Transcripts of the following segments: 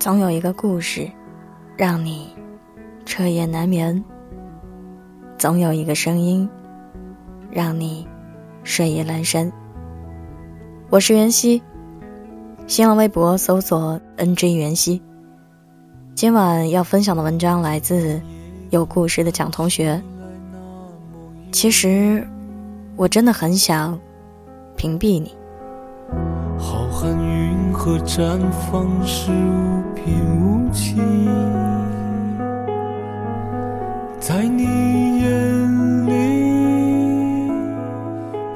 总有一个故事，让你彻夜难眠；总有一个声音，让你睡意阑珊。我是袁熙，新浪微博搜索 “nj 袁熙”。今晚要分享的文章来自有故事的蒋同学。其实，我真的很想屏蔽你。好恨云和绽放是无边无际，在你眼里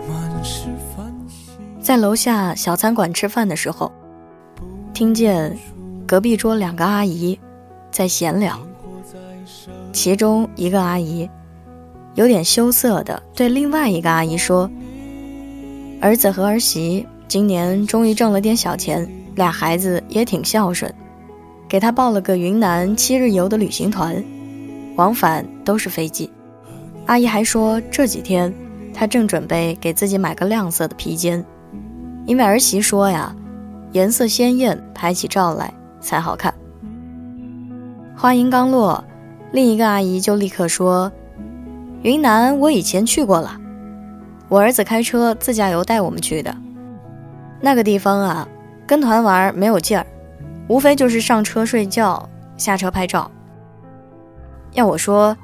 满是繁星。在楼下小餐馆吃饭的时候，听见隔壁桌两个阿姨在闲聊，其中一个阿姨有点羞涩的对另外一个阿姨说：“儿子和儿媳。”今年终于挣了点小钱，俩孩子也挺孝顺，给他报了个云南七日游的旅行团，往返都是飞机。阿姨还说这几天她正准备给自己买个亮色的披肩，因为儿媳说呀，颜色鲜艳，拍起照来才好看。话音刚落，另一个阿姨就立刻说：“云南我以前去过了，我儿子开车自驾游带我们去的。”那个地方啊，跟团玩没有劲儿，无非就是上车睡觉，下车拍照。要我说，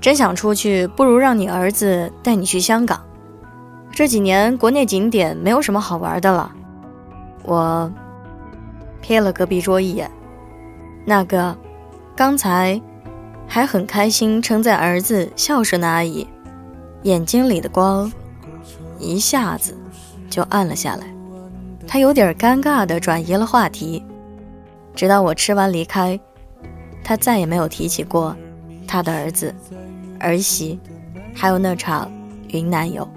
真想出去，不如让你儿子带你去香港。这几年国内景点没有什么好玩的了。我瞥了隔壁桌一眼，那个刚才还很开心称赞儿子孝顺的阿姨，眼睛里的光一下子就暗了下来。他有点尴尬地转移了话题，直到我吃完离开，他再也没有提起过他的儿子、儿媳，还有那场云南游。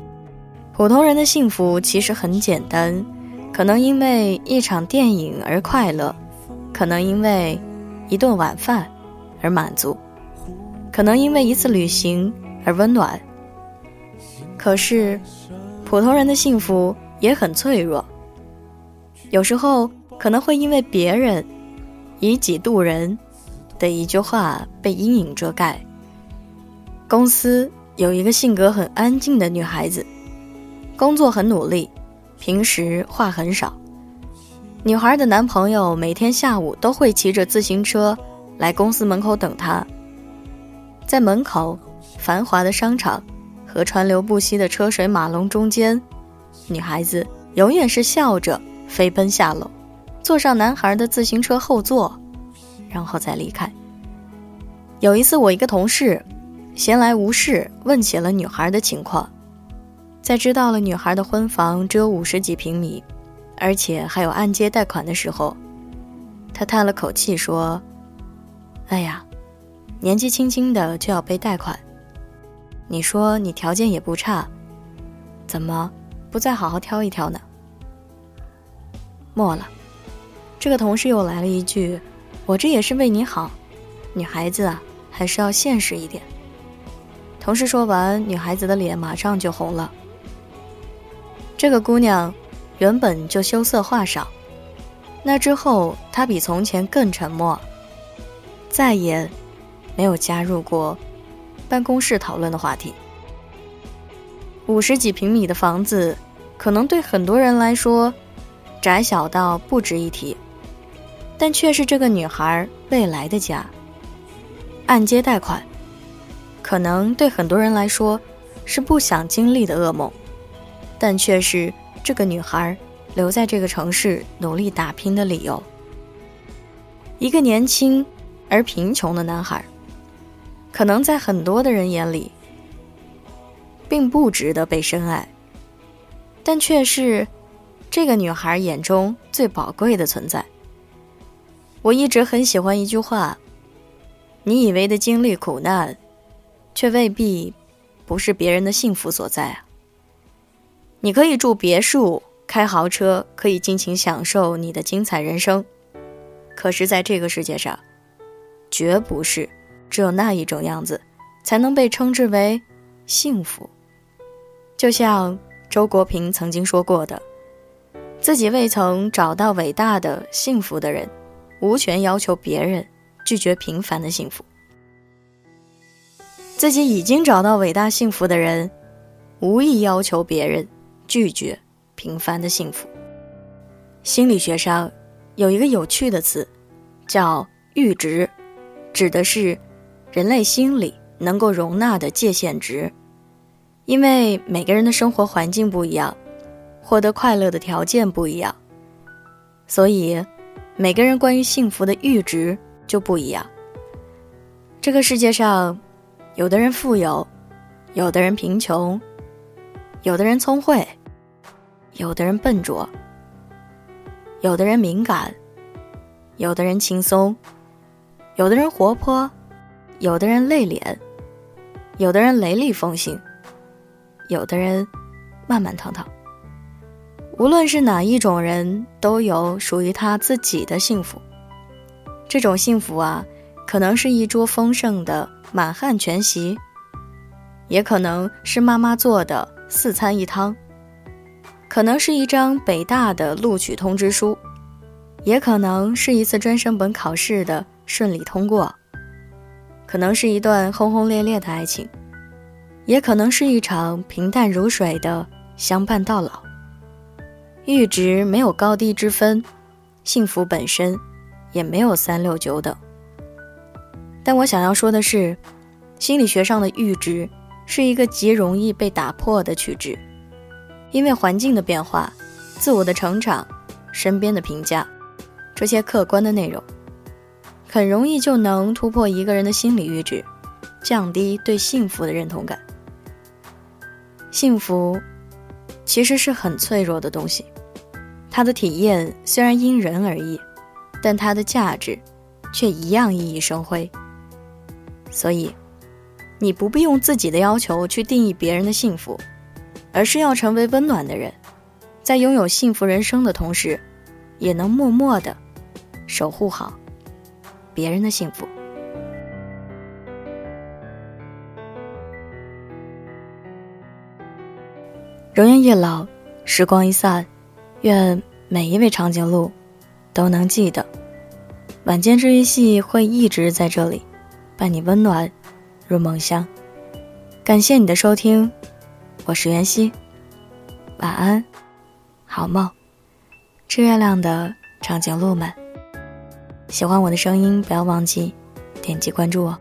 普通人的幸福其实很简单，可能因为一场电影而快乐，可能因为一顿晚饭而满足，可能因为一次旅行而温暖。可是，普通人的幸福也很脆弱。有时候可能会因为别人以己度人的一句话被阴影遮盖。公司有一个性格很安静的女孩子，工作很努力，平时话很少。女孩的男朋友每天下午都会骑着自行车来公司门口等她。在门口繁华的商场和川流不息的车水马龙中间，女孩子永远是笑着。飞奔下楼，坐上男孩的自行车后座，然后再离开。有一次，我一个同事闲来无事问起了女孩的情况，在知道了女孩的婚房只有五十几平米，而且还有按揭贷款的时候，他叹了口气说：“哎呀，年纪轻轻的就要背贷款，你说你条件也不差，怎么不再好好挑一挑呢？”末了，这个同事又来了一句：“我这也是为你好，女孩子啊，还是要现实一点。”同事说完，女孩子的脸马上就红了。这个姑娘原本就羞涩话少，那之后她比从前更沉默，再也没有加入过办公室讨论的话题。五十几平米的房子，可能对很多人来说。窄小到不值一提，但却是这个女孩未来的家。按揭贷款，可能对很多人来说是不想经历的噩梦，但却是这个女孩留在这个城市努力打拼的理由。一个年轻而贫穷的男孩，可能在很多的人眼里，并不值得被深爱，但却是。这个女孩眼中最宝贵的存在。我一直很喜欢一句话：“你以为的经历苦难，却未必不是别人的幸福所在啊。”你可以住别墅、开豪车，可以尽情享受你的精彩人生，可是，在这个世界上，绝不是只有那一种样子才能被称之为幸福。就像周国平曾经说过的。自己未曾找到伟大的幸福的人，无权要求别人拒绝平凡的幸福。自己已经找到伟大幸福的人，无意要求别人拒绝平凡的幸福。心理学上有一个有趣的词，叫“阈值”，指的是人类心理能够容纳的界限值。因为每个人的生活环境不一样，获得快乐的条件不一样，所以每个人关于幸福的阈值就不一样。这个世界上，有的人富有，有的人贫穷，有的人聪慧，有的人笨拙，有的人敏感，有的人轻松，有的人活泼，有的人内敛，有的人雷厉风行。有的人慢慢腾腾。无论是哪一种人，都有属于他自己的幸福。这种幸福啊，可能是一桌丰盛的满汉全席，也可能是妈妈做的四餐一汤，可能是一张北大的录取通知书，也可能是一次专升本考试的顺利通过，可能是一段轰轰烈烈的爱情。也可能是一场平淡如水的相伴到老。阈值没有高低之分，幸福本身也没有三六九等。但我想要说的是，心理学上的阈值是一个极容易被打破的曲值，因为环境的变化、自我的成长、身边的评价，这些客观的内容，很容易就能突破一个人的心理阈值，降低对幸福的认同感。幸福，其实是很脆弱的东西，它的体验虽然因人而异，但它的价值，却一样熠熠生辉。所以，你不必用自己的要求去定义别人的幸福，而是要成为温暖的人，在拥有幸福人生的同时，也能默默的守护好别人的幸福。容颜一老，时光一散，愿每一位长颈鹿都能记得，晚间治愈系会一直在这里，伴你温暖入梦乡。感谢你的收听，我是袁熙，晚安，好梦，吃月亮的长颈鹿们。喜欢我的声音，不要忘记点击关注我。